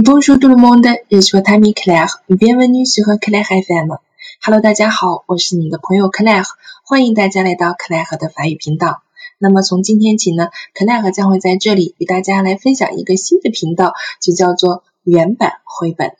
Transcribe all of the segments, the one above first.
Bonjour tout le monde, je suis votre ami Claire. Bienvenue sur Claire FM. Hello，大家好，我是你的朋友 Claire，欢迎大家来到 Claire 的法语频道。那么从今天起呢，Claire 将会在这里与大家来分享一个新的频道，就叫做原版绘本。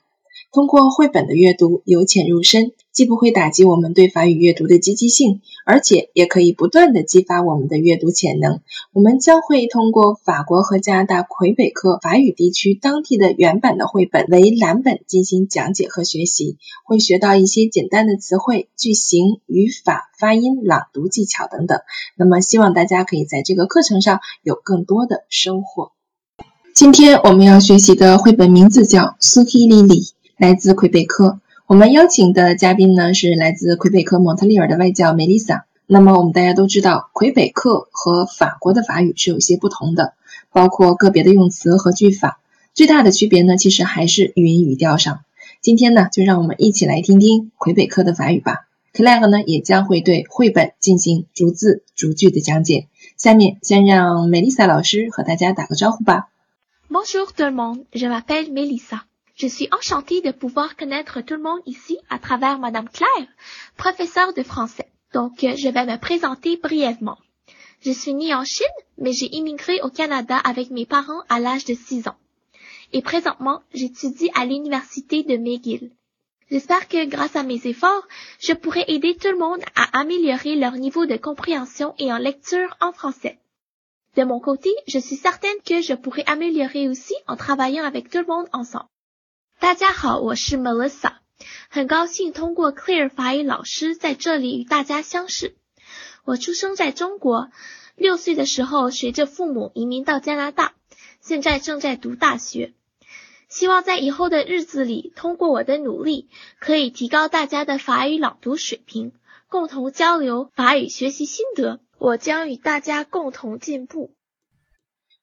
通过绘本的阅读，由浅入深，既不会打击我们对法语阅读的积极性，而且也可以不断的激发我们的阅读潜能。我们将会通过法国和加拿大魁北克法语地区当地的原版的绘本为蓝本进行讲解和学习，会学到一些简单的词汇、句型、语法、发音、朗读技巧等等。那么，希望大家可以在这个课程上有更多的收获。今天我们要学习的绘本名字叫《苏希莉莉》。来自魁北克，我们邀请的嘉宾呢是来自魁北克蒙特利尔的外教梅丽莎。那么我们大家都知道，魁北克和法国的法语是有些不同的，包括个别的用词和句法。最大的区别呢，其实还是语音语调上。今天呢，就让我们一起来听听魁北克的法语吧。Clag 呢也将会对绘本进行逐字逐句的讲解。下面先让梅丽莎老师和大家打个招呼吧。Bonjour tout le monde, je m'appelle Melissa. Je suis enchantée de pouvoir connaître tout le monde ici à travers Madame Claire, professeure de français. Donc, euh, je vais me présenter brièvement. Je suis née en Chine, mais j'ai immigré au Canada avec mes parents à l'âge de 6 ans. Et présentement, j'étudie à l'université de McGill. J'espère que grâce à mes efforts, je pourrai aider tout le monde à améliorer leur niveau de compréhension et en lecture en français. De mon côté, je suis certaine que je pourrai améliorer aussi en travaillant avec tout le monde ensemble. 大家好，我是 Melissa，很高兴通过 Clear 法语老师在这里与大家相识。我出生在中国，六岁的时候随着父母移民到加拿大，现在正在读大学。希望在以后的日子里，通过我的努力，可以提高大家的法语朗读水平，共同交流法语学习心得。我将与大家共同进步。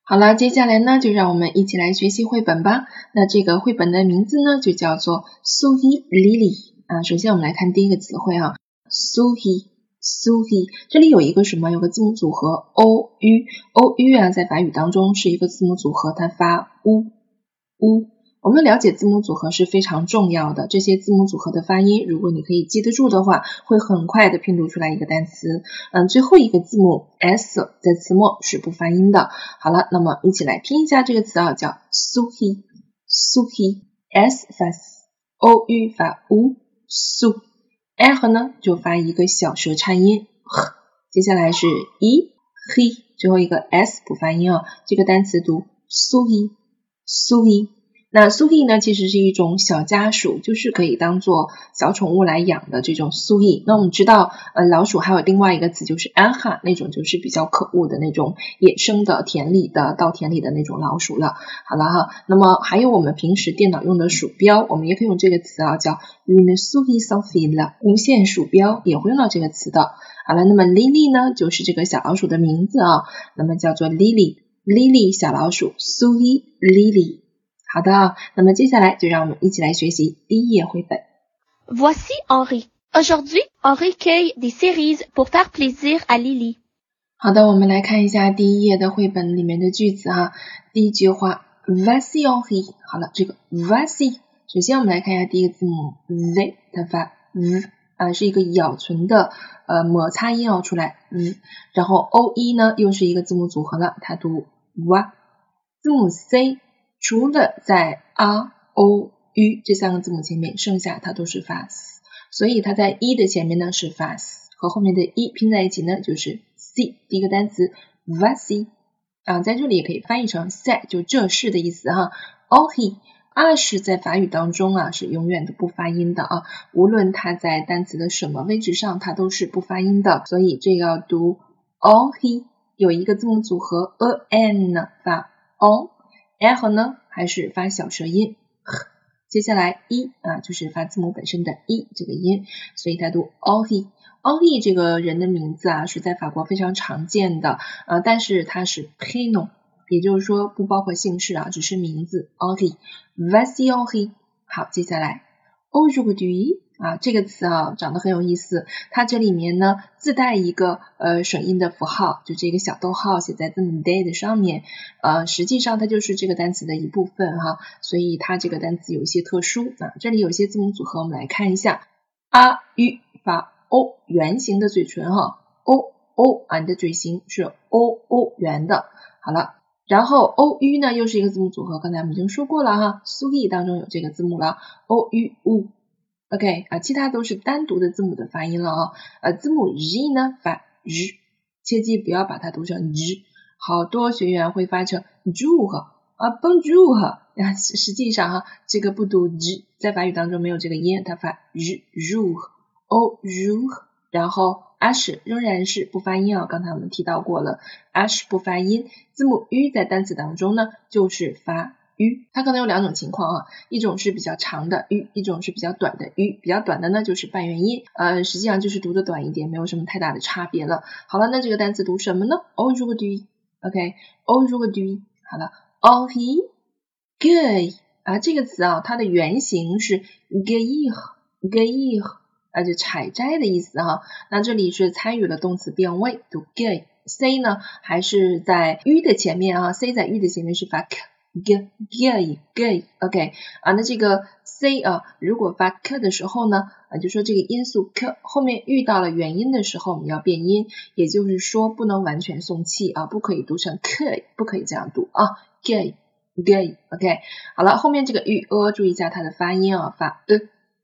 好了，接下来呢，就让我们一起来学习绘本吧。那这个绘本的名字呢，就叫做《Suhi Lily》啊。首先我们来看第一个词汇哈，苏希，苏希，这里有一个什么？有个字母组合 o u o u 啊，在法语当中是一个字母组合，它发 u u。我们了解字母组合是非常重要的。这些字母组合的发音，如果你可以记得住的话，会很快的拼读出来一个单词。嗯，最后一个字母 s 在词末是不发音的。好了，那么一起来拼一下这个词啊，叫 suhi，suhi，s 发 s，o u 发 u，su，l 呢就发一个小舌颤音。接下来是 e he，最后一个 s 不发音啊，这个单词读 suhi，suhi。那苏伊呢，其实是一种小家鼠，就是可以当做小宠物来养的这种苏伊。那我们知道，呃，老鼠还有另外一个词就是安哈，那种就是比较可恶的那种野生的田里的稻田里的那种老鼠了。好了哈，那么还有我们平时电脑用的鼠标，我们也可以用这个词啊，叫 une souris sans fil，无线鼠标也会用到这个词的。好了，那么 Lily 呢，就是这个小老鼠的名字啊，那么叫做 Lily，Lily 小老鼠，苏伊 Lily。好的，那么接下来就让我们一起来学习第一页绘本。Voici Henri. Aujourd'hui, Henri cueille des cerises pour faire plaisir à Lily. 好的，我们来看一下第一页的绘本里面的句子哈。第一句话，Voici Henri。好了，这个 Voici，首先我们来看一下第一个字母 z，它发 v 啊，是一个咬唇的呃摩擦音要出来 v，然后 o e 呢又是一个字母组合了，它读 w。字母 c。除了在 r o u 这三个字母前面，剩下它都是发 s，所以它在 e 的前面呢是发 s，和后面的 e 拼在一起呢就是 c。第一个单词 v a s i 啊，在这里也可以翻译成 se，就这是的意思哈。o he r 是在法语当中啊是永远都不发音的啊，无论它在单词的什么位置上，它都是不发音的，所以这个要读 o he，有一个字母组合 a n 发 o。L 呢还是发小舌音，接下来 e 啊就是发字母本身的 e 这个音，所以它读 Henri。Henri 这个人的名字啊是在法国非常常见的，呃，但是它是 p a n o 也就是说不包括姓氏啊，只是名字 Henri。Voici Henri。好，接下来 Aujourd'hui 啊，这个词啊长得很有意思，它这里面呢自带一个呃省音的符号，就这个小逗号写在字母 d 的上面，呃，实际上它就是这个单词的一部分哈，所以它这个单词有一些特殊啊。这里有些字母组合，我们来看一下，a u 发 o 圆形的嘴唇哈，o o 啊，你的嘴型是 o o 圆的，好了，然后 o u 呢又是一个字母组合，刚才我们已经说过了哈，苏 i 当中有这个字母了，o u u。OK 啊，其他都是单独的字母的发音了啊。呃，字母 Z 呢发 Z，切记不要把它读成 Z。好多学员会发成 Ju 啊，Bonjour 啊，实际上哈，这个不读 Z，在法语当中没有这个音，它发 Ru，O Ru，然后 Ash 仍然是不发音啊。刚才我们提到过了，Ash 不发音，字母 U 在单词当中呢就是发。u，它可能有两种情况啊，一种是比较长的 u，一种是比较短的 u，比较短的呢就是半元音，呃，实际上就是读的短一点，没有什么太大的差别了。好了，那这个单词读什么呢？Aujourd'hui，OK，Aujourd'hui，好了，Aujourd'hui，good 啊，这个词啊，它的原型是 gay，gay，啊，就采摘的意思哈。那这里是参与了动词变位，读 gay，c 呢还是在 u 的前面啊，c 在 u 的前面是发 k。G gay gay，OK 啊，那这个 c 啊，如果发 k 的时候呢，啊，就说这个音素 k 后面遇到了元音的时候，我们要变音，也就是说不能完全送气啊，不可以读成 k，不可以这样读啊，gay gay，OK，好了，后面这个 u a 注意一下它的发音啊，发呃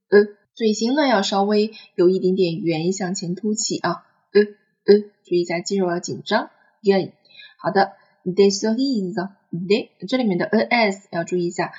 呃，嘴型呢要稍微有一点点圆向前凸起啊，呃呃，注意一下肌肉要紧张，gay，好的，this is。对，这里面的 a s 要注意一下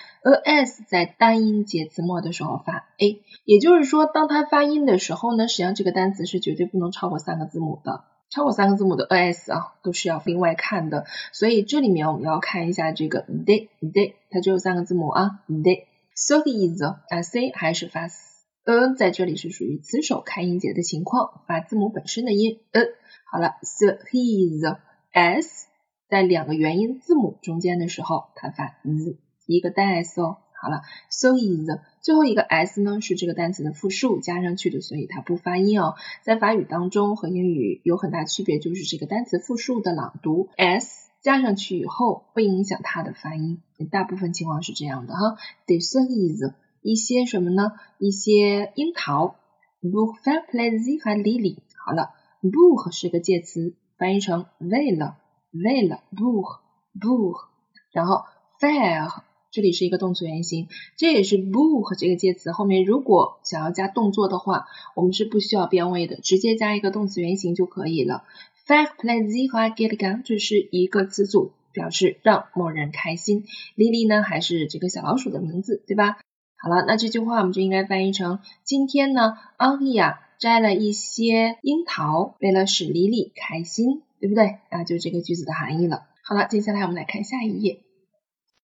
，a s 在单音节词末的时候发 a，也就是说，当它发音的时候呢，实际上这个单词是绝对不能超过三个字母的，超过三个字母的 a s 啊，都是要另外看的。所以这里面我们要看一下这个 d d，它只有三个字母啊，d。So is 啊，c 还是发 a，在这里是属于词首开音节的情况，发字母本身的音 a。好了，so his s。在两个元音字母中间的时候，它发 z，一个单 s 哦。好了，so is 最后一个 s 呢是这个单词的复数加上去的，所以它不发音哦。在法语当中和英语有很大区别，就是这个单词复数的朗读 s 加上去以后会影响它的发音，大部分情况是这样的哈。d e s o is 一些什么呢？一些樱桃。Book fair plaisir 和 lily。好了，book 是个介词，翻译成为了。为了 book book，然后 fair 这里是一个动词原形，这也是 book 这个介词后面如果想要加动作的话，我们是不需要变位的，直接加一个动词原形就可以了。fair plaisir 和 get gun 这是一个词组，表示让某人开心。Lily 呢还是这个小老鼠的名字，对吧？好了，那这句话我们就应该翻译成今天呢，Anya 摘了一些樱桃，为了使 Lily 开心。对不对？啊，就这个句子的含义了。好了，接下来我们来看下一页。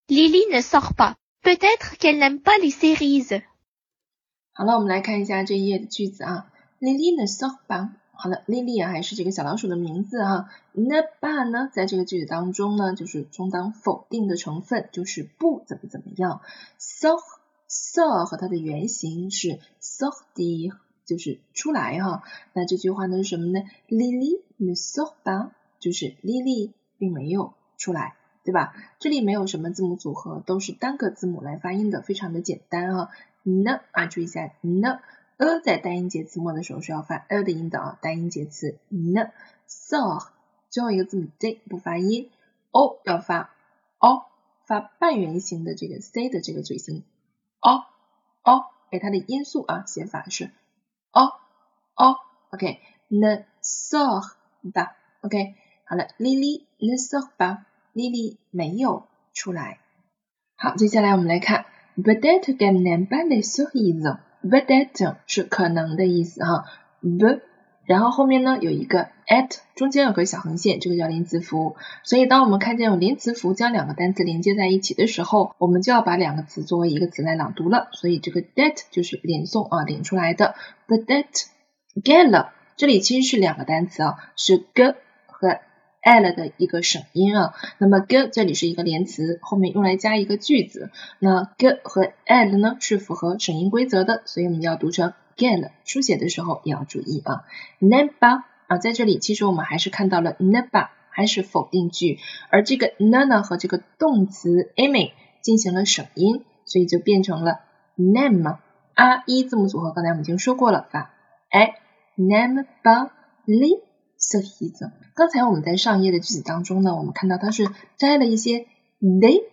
Lily ne sort pas. Peut-être qu'elle n'aime pas les cerises. 好了，我们来看一下这一页的句子啊。Lily ne sort pas. 好了，Lily 啊，还是这个小老鼠的名字啊。Ne pas 呢，在这个句子当中呢，就是充当否定的成分，就是不怎么怎么样。Sort sort 和它的原型是 sortir。就是出来哈，那这句话呢是什么呢？Lily Nisoba 就是 Lily 并没有出来，对吧？这里没有什么字母组合，都是单个字母来发音的，非常的简单啊。呢啊，注意一下 n，e 在单音节词末的时候是要发 a 的音的啊，单音节词 n s o 最后一个字母 d 不发音，o 要发 o，发半圆形的这个 c 的这个嘴型，o o，哎，它的音素啊写法是。哦哦，OK，ne 吧，OK，好了，Lily le sofa。Lily 没有出来。好，接下来我们来看，peut-être qu'elle n'aime pas les cerises，peut-être 是可能的意思哈，b，然后后面呢有一个 at，中间有个小横线，这个叫连词符。所以当我们看见有连词符将两个单词连接在一起的时候，我们就要把两个词作为一个词来朗读了。所以这个 that 就是连诵啊，连出来的。But that get 了，这里其实是两个单词啊，是 g 和 l 的一个省音啊。那么 g 这里是一个连词，后面用来加一个句子。那 g 和 l 呢是符合省音规则的，所以我们要读成 get 书写的时候也要注意啊。ne pas 啊，在这里其实我们还是看到了 ne pas 还是否定句，而这个 ne 呢和这个动词 aimer 进行了省音，所以就变成了 n'aime。啊一字母组合刚才我们已经说过了，发哎 n'aime pas les cerises。刚才我们在上页的句子当中呢，我们看到它是摘了一些 les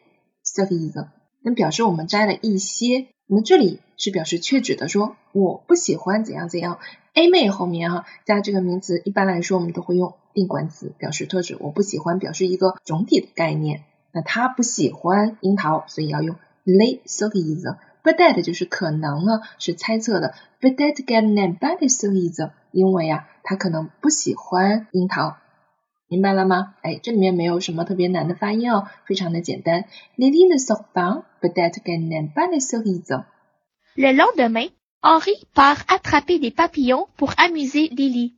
cerises，那表示我们摘了一些。那么这里是表示确指的，说我不喜欢怎样怎样。a 妹后面哈加这个名词，一般来说我们都会用定冠词表示特指。我不喜欢表示一个总体的概念。那他不喜欢樱桃，所以要用 les cerises。But that 就是可能啊，是猜测的。But that get name by the cerises，因为啊，他可能不喜欢樱桃。明白了吗？哎，这里面没有什么特别难的发音哦，非常的简单。Lily ne sort pas, peut-être qu'elle n'aime pas les cerises. Le lendemain, Henri part attraper des papillons pour amuser Lily.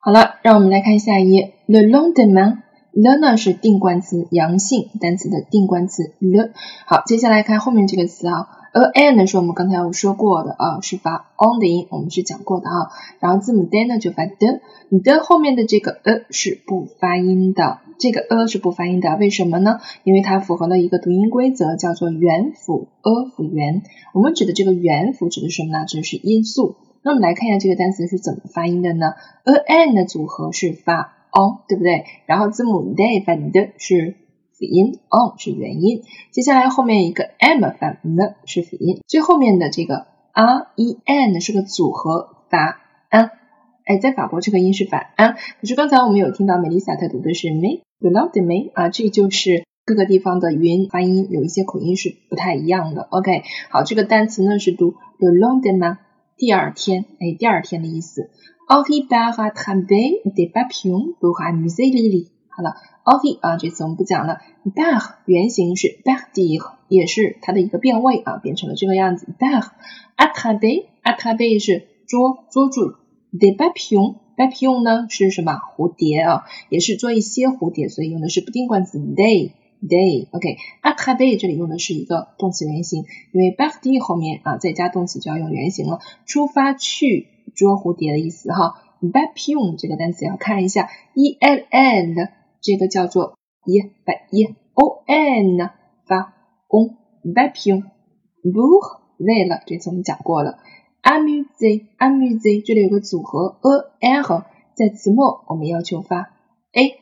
好了，让我们来看下一页。Le le 呢是定冠词，阳性单词的定冠词 le。好，接下来看后面这个词啊。a an 呢是我们刚才有说过的啊，是发 on 的音，我们是讲过的啊。然后字母 d 呢就发 d，你的后面的这个 a 是不发音的，这个 a 是不发音的，为什么呢？因为它符合了一个读音规则，叫做元辅 a 辅元。我们指的这个元辅指的是什么呢？指的是音素。那我们来看一下这个单词是怎么发音的呢？a n 的组合是发 on，对不对？然后字母 d 发 d 是。辅音 on 是元音，接下来后面一个 m 发 m 是辅音，最后面的这个 r e n 是个组合发 an，哎，在法国这个音是发 an，可是刚才我们有听到美丽萨她读的是 me，you love the me 啊，这就是各个地方的语音发音有一些口音是不太一样的。OK，好，这个单词呢是读 le lendemain，第二天，哎，第二天的意思。Henri part attraper des papillons pour amuser Lily。好了。o k 啊，这次我们不讲了。bag 原型是 bagdir，也是它的一个变位啊，变成了这个样子。bag，attraper，attraper 是捉捉住。de papillon，papillon 呢是什么？蝴蝶啊，也是捉一些蝴蝶，所以用的是不定冠词 day，day。OK，attraper 这里用的是一个动词原形，因为 bagdir 后面啊再加动词就要用原形了，出发去捉蝴蝶的意思哈。，bapion 这个单词要看一下，e l n。这个叫做 e 发 e o n 发公 papillon pour 为了，这次我们讲过了。，amuse amuse 这里有个组合 a r 在词末我们要求发 a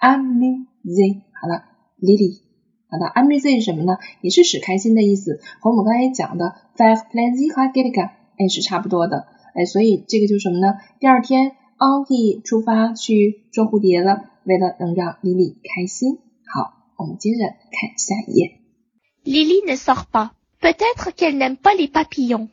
amuse 好了，Lily 好的 amuse 是什么呢？也是使开心的意思，和我们刚才讲的 five plaisir à quelqu'un 哎是差不多的哎，所以这个就是什么呢？第二天 Henri 出发去捉蝴蝶了。为了能让 Lily 开心，好，我们接着看下一页。Lily ne sort pas. Peut-être qu'elle n'aime pas les papillons.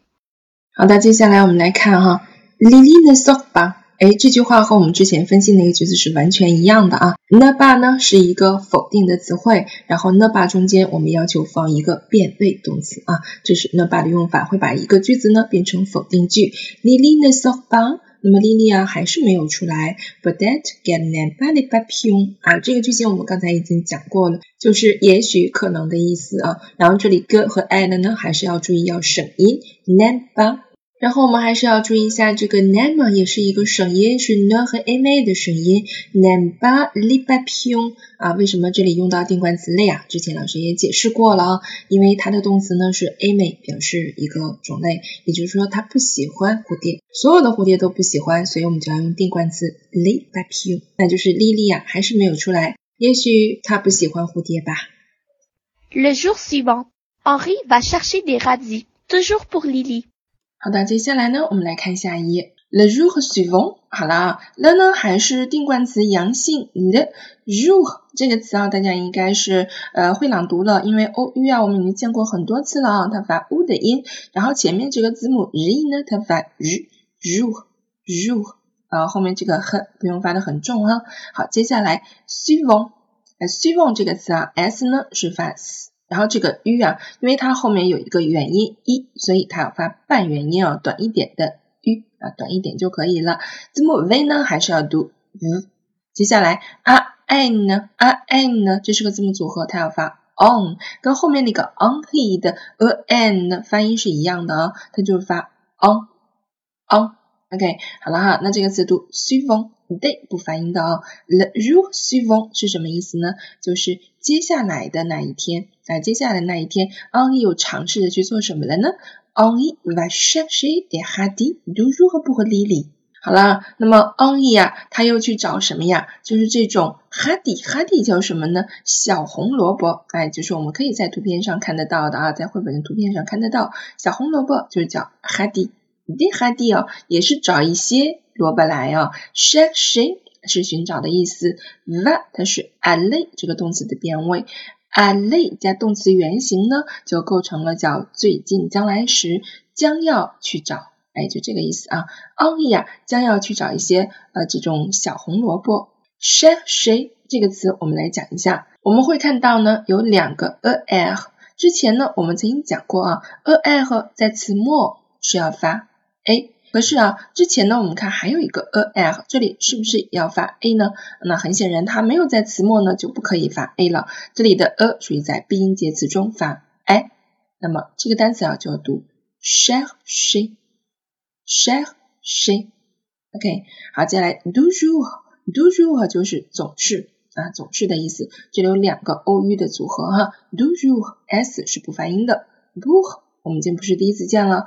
好的，接下来我们来看哈，Lily ne sort pas。哎，这句话和我们之前分析那个句子是完全一样的啊。ne pas 呢是一个否定的词汇，然后 ne pas 中间我们要求放一个变位动词啊，这是 ne pas 的用法，会把一个句子呢变成否定句。Lily ne sort pas。那么莉莉啊还是没有出来，but that get n a b y b y pion 啊，这个句型我们刚才已经讲过了，就是也许可能的意思啊。然后这里 g 和 a 的呢还是要注意要省音，name by。然后我们还是要注意一下，这个 name 也是一个省音，是 n 和 a m 的省音，name by li papillon 啊，为什么这里用到定冠词类啊？之前老师也解释过了啊，因为它的动词呢是 a m 表示一个种类，也就是说它不喜欢蝴蝶，所有的蝴蝶都不喜欢，所以我们就要用定冠词 libapion，那就是莉莉啊，还是没有出来，也许她不喜欢蝴蝶吧。Le jour suivant, Henri va chercher des radis, toujours pour Lily. 好的，接下来呢，我们来看下一页。Le jour suivant，好了，le 呢还是定冠词阳性，le jour 这个词啊，大家应该是呃会朗读了，因为 o u 啊，我们已经见过很多次了啊，它发 u 的音，然后前面这个字母 r 呢，它发 r，jour，jour，啊，后面这个很不用发的很重啊。好，接下来 suivant，呃，suivant 这个词啊，s 呢是发 s。然后这个 u 啊，因为它后面有一个元音一，所以它要发半元音啊，短一点的 u 啊，短一点就可以了。字母 v 呢，还是要读 v。接下来 r n 呢，r n 呢，这是个字母组合，它要发 on，跟后面那个 on he 的 a n 呢发音是一样的啊，它就是发 on on。OK，好了哈，那这个词读 suivant，day 不发音的哦。Le jour suivant 是什么意思呢？就是接下来的那一天。那接下来的那一天，Henri 又尝试着去做什么了呢？Henri va chercher des hadis du jour pour Lily。好了，那么 Henri 呀，他又去找什么呀？就是这种 radis，radis 叫什么呢？小红萝卜。哎，就是我们可以在图片上看得到的啊，在绘本的图片上看得到，小红萝卜就是叫 hadi。的哈迪哦，也是找一些萝卜来哦。chercher 是寻找的意思，va 它是 aller 这个动词的变位，aller 加动词原形呢，就构成了叫最近将来时，将要去找，哎，就这个意思啊。Henri 啊，将要去找一些呃这种小红萝卜。chercher 这个词我们来讲一下，我们会看到呢有两个 er，之前呢我们曾经讲过啊，er 在词末是要发。a，可是啊，之前呢，我们看还有一个 a l，这里是不是要发 a 呢？那很显然，它没有在词末呢，就不可以发 a 了。这里的 a 属于在闭音节词中发 a，那么这个单词啊就要读 chercher，chercher。OK，好，接下来 d o u j o u r d o u j o u r 就是总是啊，总是的意思。这里有两个 o u 的组合哈 d o u j o u r s 是不发音的 b o u r 我们已经不是第一次见了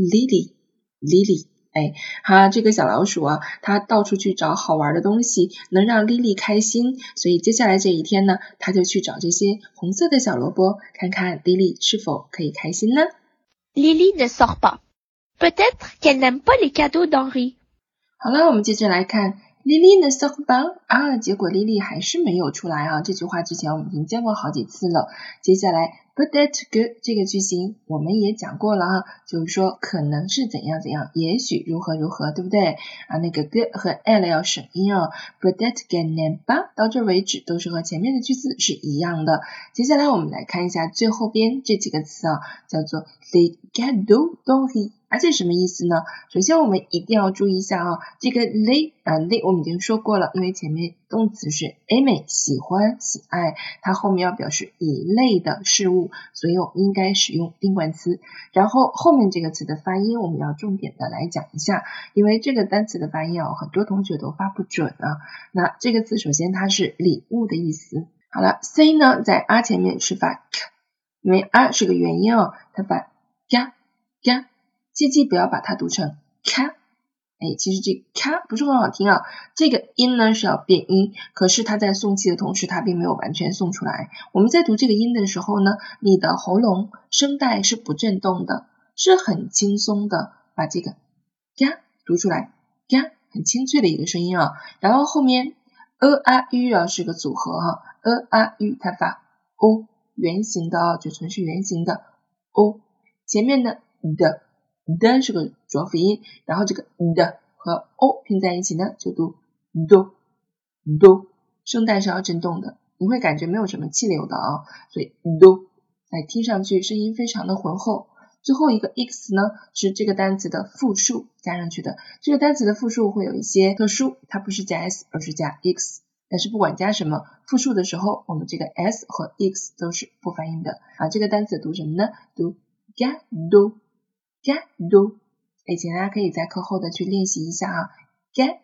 Lily，Lily，哎，哈，这个小老鼠啊，它到处去找好玩的东西，能让 Lily 开心。所以接下来这一天呢，它就去找这些红色的小萝卜，看看 Lily 是否可以开心呢？Lily ne sort pas，peut-être qu'elle n'aime pas les cadeaux d'Henri。好了，我们接着来看 Lily ne sort pas 啊，结果 Lily 还是没有出来啊。这句话之前我们已经见过好几次了。接下来。But that good 这个句型我们也讲过了啊，就是说可能是怎样怎样，也许如何如何，对不对啊？那个 good 和 l 要省音哦。But that can never 到这为止都是和前面的句子是一样的。接下来我们来看一下最后边这几个词啊，叫做 they can do do he。而且什么意思呢？首先我们一定要注意一下啊，这个 they 啊 they 我们已经说过了，因为前面动词是 amy 喜欢喜爱，它后面要表示一类的事物，所以我们应该使用定冠词。然后后面这个词的发音我们要重点的来讲一下，因为这个单词的发音啊，很多同学都发不准啊。那这个词首先它是礼物的意思。好了，c 呢在 r 前面是发 k，因为 r 是个元音哦，它发 ga ga。切记不要把它读成 ca，哎，其实这 ca 不是很好听啊。这个音呢是要变音，可是它在送气的同时，它并没有完全送出来。我们在读这个音的时候呢，你的喉咙声带是不震动的，是很轻松的把这个嘎读出来嘎很清脆的一个声音啊。然后后面 a a u 啊是个组合哈，a a u 它发 o 圆形的啊，嘴唇是圆形的 o，前面的的。的是个浊辅音，然后这个的和 o 拼在一起呢，就读 do do，声带是要震动的，你会感觉没有什么气流的啊，所以 do，哎，听上去声音非常的浑厚。最后一个 x 呢，是这个单词的复数加上去的，这个单词的复数会有一些特殊，它不是加 s，而是加 x，但是不管加什么复数的时候，我们这个 s 和 x 都是不发音的啊。这个单词读什么呢？读 ga do。Ga do，哎，请大家可以在课后的去练习一下啊。ga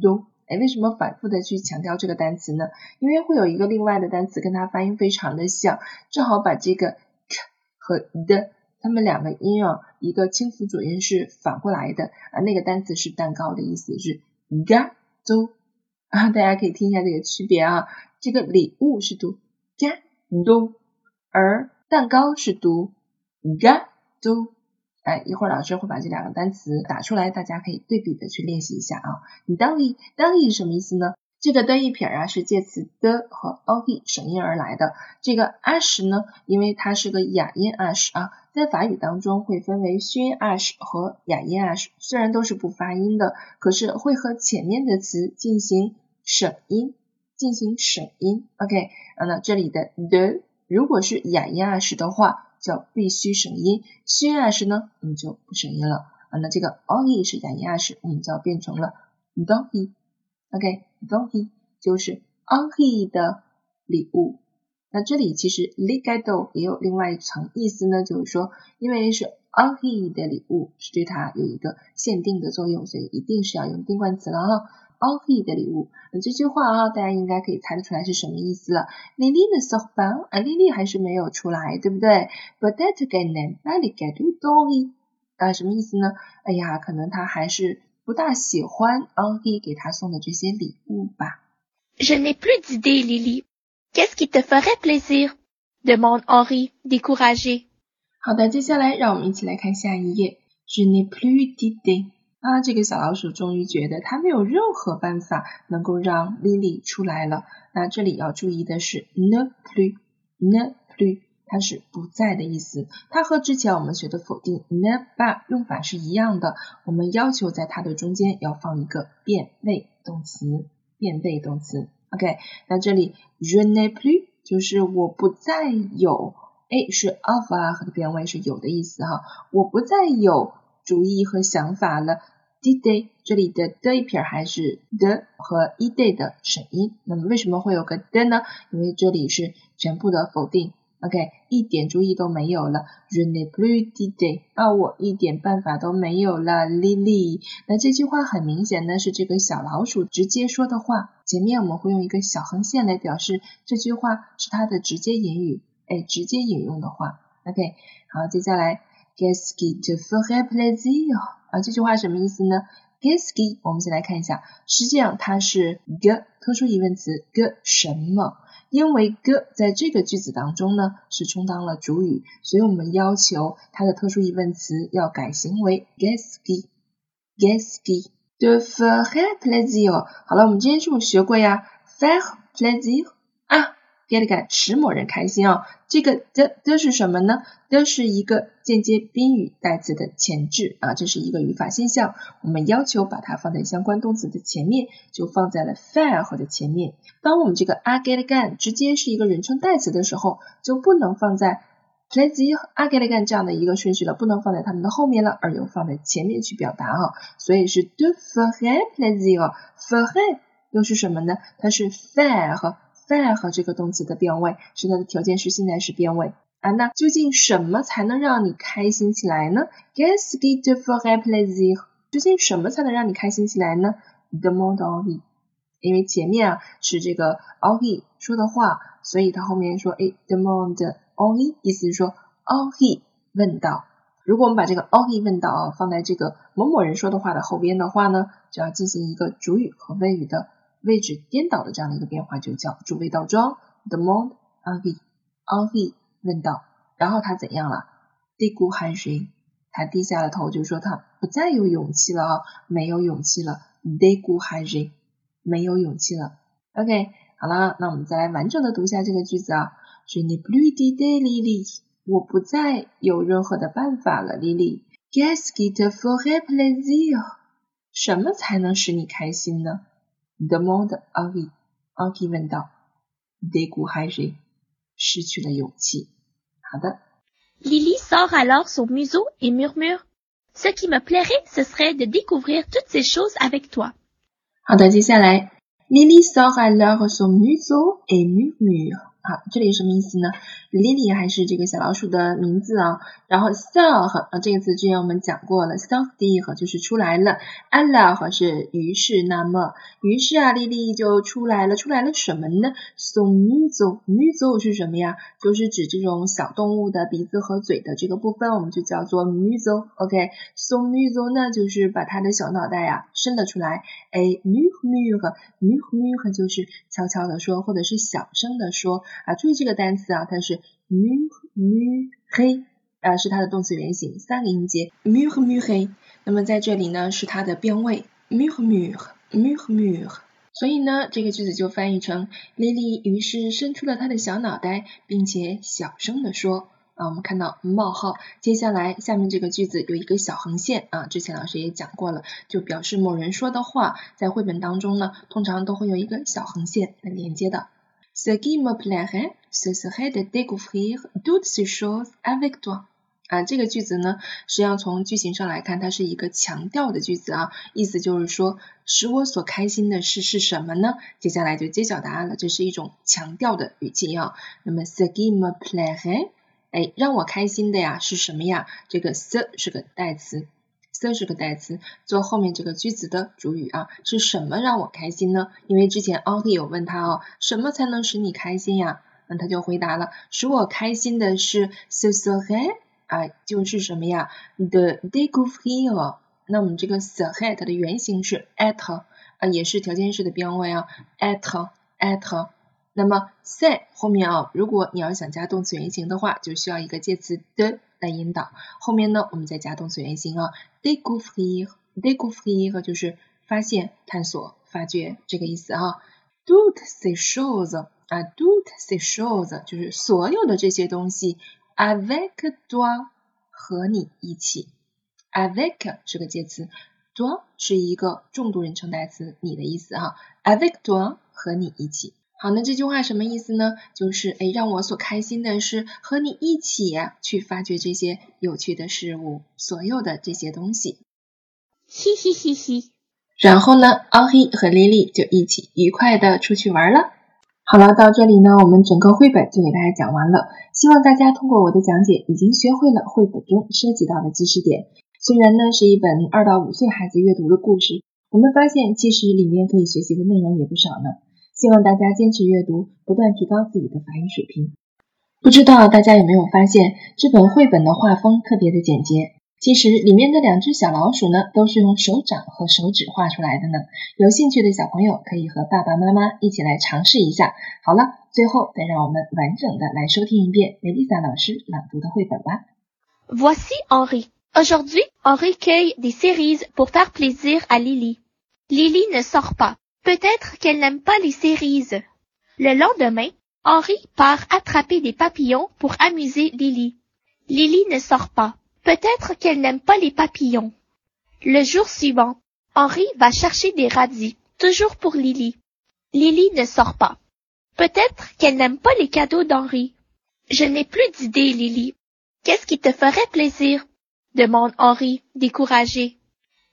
do，哎，为什么反复的去强调这个单词呢？因为会有一个另外的单词跟它发音非常的像，正好把这个 k 和 d，它们两个音啊，一个清辅佐音是反过来的啊。那个单词是蛋糕的意思是 get do 啊，大家可以听一下这个区别啊。这个礼物是读 get do，而蛋糕是读 get 哎，一会儿老师会把这两个单词打出来，大家可以对比的去练习一下啊。你当一当一是什么意思呢？这个的一撇啊是介词的和 o e 省音而来的。这个 ash 呢，因为它是个哑音 ash 啊，在法语当中会分为虚音 ash 和哑音 ash，虽然都是不发音的，可是会和前面的词进行省音，进行省音。OK，那这里的 the 如果是哑音 ash 的话。叫必须省音，虚音二式呢，我们就不省音了啊。那这个 on e 是哑音二式，我们就要变成了 don he。OK，don he 就是 on he 的礼物。那这里其实 legado 也有另外一层意思呢，就是说因为是 Henri 的礼物是对它有一个限定的作用，所以一定是要用定冠词了哈。Henri 的礼物，那这句话啊，大家应该可以猜得出来是什么意思了。Lily 的 s o f a 啊，Lily 还是没有出来，对不对？But that again, Lily get to Henri 啊，什么意思呢？哎呀，可能他还是不大喜欢 Henri 给他送的这些礼物吧。Je n'ai plus d'idée, Lily. Qu'est-ce qui te ferait plaisir? demande Henri, découragé. 好的，接下来让我们一起来看下一页。Je n'ai plus d'idée. 啊，这个小老鼠终于觉得它没有任何办法能够让 Lily 出来了。那这里要注意的是 ne plus，ne plus，它是不在的意思。它和之前我们学的否定 ne pas 用法是一样的。我们要求在它的中间要放一个变位动词，变位动词。OK，那这里 je ne plus 就是我不再有，哎，是 avoir 的变位是有的意思哈，我不再有主意和想法了。Did 这里的的一撇还是的和 e day 的省音，那么为什么会有个的呢？因为这里是全部的否定。OK，一点注意都没有了。Je n'ai plus d'idée，啊，我一点办法都没有了，Lily。那这句话很明显呢是这个小老鼠直接说的话，前面我们会用一个小横线来表示这句话是它的直接引语，哎，直接引用的话。OK，好，接下来，Qu'est-ce qui te ferait plaisir？啊，这句话什么意思呢？Qu'est-ce qui？我们先来看一下，实际上它是个特殊疑问词个什么？因为个在这个句子当中呢是充当了主语，所以我们要求它的特殊疑问词要改形为 qu'est-ce qui，qu'est-ce qui te ferait plaisir。好了，我们之前是不是学过呀？faire plaisir get 感使某人开心啊，这个的的是什么呢？的是一个间接宾语代词的前置啊，这是一个语法现象。我们要求把它放在相关动词的前面，就放在了 fare 的前面。当我们这个 I get again 直接是一个人称代词的时候，就不能放在 please I get again 这样的一个顺序了，不能放在它们的后面了，而又放在前面去表达啊。所以是 do ferait plaisir，ferait 又是什么呢？它是 fair 和 far 和这个动词的变位，是它的条件是现在时变位啊。那究竟什么才能让你开心起来呢？Qu'est-ce qui te ferait plaisir？究竟什么才能让你开心起来呢？Demande Henri，因为前面啊是这个 Henri 说的话，所以他后面说哎，Demande Henri，意思是说 Henri 问道。如果我们把这个 Henri 问道啊放在这个某某人说的话的后边的话呢，就要进行一个主语和谓语的。位置颠倒的这样的一个变化就叫主谓倒装。The monde Henri，Henri 问道，然后他怎样了？Découragé，他低下了头，就说他不再有勇气了啊，没有勇气了。Découragé，没有勇气了。OK，好了，那我们再来完整的读一下这个句子啊。Je n'ai plus d'idée, Lily，我不再有任何的办法了，Lily。Qu'est-ce qui te ferait plaisir？什么才能使你开心呢 ？demande Henri. Henri 问道，découragé，失去了勇气。好的。Lily sort alors son museau et murmure Ce qui me plairait, ce serait de découvrir toutes ces choses avec toi. 好的，接下来，Lily sort alors son museau et murmure 好，这里什么意思呢 ？Lily 还是这个小老鼠的名字啊。然后 sort 啊这个词之前我们讲过了，sortir 就是出来了，alors 是于是那么，于是啊，Lily 就出来了，出来了什么呢？Son museau，museau 是什么呀？就是指这种小动物的鼻子和嘴的这个部分，我们就叫做 museau。OK，son museau 呢就是把它的小脑袋呀伸了出来。A murmure，murmure 就是悄悄的说，或者是小声的说。啊，注意这个单词啊，它是 murmure，啊是它的动词原形，三个音节 murmure。那么在这里呢是它的变位 murmure，murmure。所以呢这个句子就翻译成 Lily 于是伸出了她的小脑袋，并且小声的说。啊，我们看到冒号，接下来下面这个句子有一个小横线啊，之前老师也讲过了，就表示某人说的话，在绘本当中呢，通常都会有一个小横线来连接的。Ce qui me plairait, ce serait de découvrir toutes ces choses avec toi。啊，这个句子呢，实际上从句型上来看，它是一个强调的句子啊，意思就是说，使我所开心的事是什么呢？接下来就揭晓答案了，这是一种强调的语气啊。那么，ce qui me plairait，哎，让我开心的呀是什么呀？这个 ce 是个代词这是个代词，做后面这个句子的主语啊。是什么让我开心呢？因为之前 Henri 有问他哦，什么才能使你开心呀？那他就回答了，使我开心的是 ce serait 啊，就是什么呀？the découvrir。那我们这个 serait 它的原型是 at 啊，也是条件式的变位啊，at at。那么，say 后面啊，如果你要想加动词原形的话，就需要一个介词的来引导。后面呢，我们再加动词原形啊，découvrir，découvrir 就是发现、探索、发掘这个意思哈。toutes ces choses 啊，toutes ces choses 就是所有的这些东西，avec toi 和你一起，avec 是个介词，toi 是一个重度人称代词，你的意思哈，avec toi 和你一起。好，那这句话什么意思呢？就是哎，让我所开心的是和你一起去发掘这些有趣的事物，所有的这些东西。嘻嘻嘻嘻。然后呢，奥黑和莉莉就一起愉快的出去玩了。好了，到这里呢，我们整个绘本就给大家讲完了。希望大家通过我的讲解，已经学会了绘本中涉及到的知识点。虽然呢是一本二到五岁孩子阅读的故事，我们发现其实里面可以学习的内容也不少呢。希望大家坚持阅读，不断提高自己的法语水平。不知道大家有没有发现，这本绘本的画风特别的简洁。其实里面的两只小老鼠呢，都是用手掌和手指画出来的呢。有兴趣的小朋友可以和爸爸妈妈一起来尝试一下。好了，最后再让我们完整的来收听一遍梅丽莎老师朗读的绘本吧。Voici Henri. Aujourd'hui, Henri cueille des cerises pour faire plaisir à Lily. Lily ne sort pas. Peut-être qu'elle n'aime pas les cerises. Le lendemain, Henri part attraper des papillons pour amuser Lily. Lily ne sort pas. Peut-être qu'elle n'aime pas les papillons. Le jour suivant, Henri va chercher des radis, toujours pour Lily. Lily ne sort pas. Peut-être qu'elle n'aime pas les cadeaux d'Henri. Je n'ai plus d'idée, Lily. Qu'est-ce qui te ferait plaisir? demande Henri, découragé.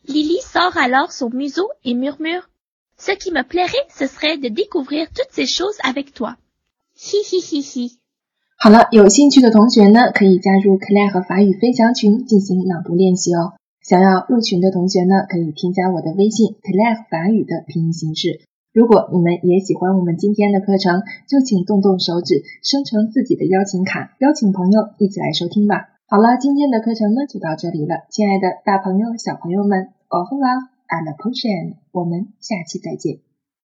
Lily sort alors son museau et murmure ce qui me plairait, ce serait de découvrir toutes ces choses avec toi. Hi hi hi hi. 好了，有兴趣的同学呢，可以加入 Claire 和法语分享群进行朗读练习哦。想要入群的同学呢，可以添加我的微信 Claire 法语的拼音形式。如果你们也喜欢我们今天的课程，就请动动手指生成自己的邀请卡，邀请朋友一起来收听吧。好了，今天的课程呢就到这里了，亲爱的大朋友、小朋友们，哦吼啦 And potion，我们下期再见。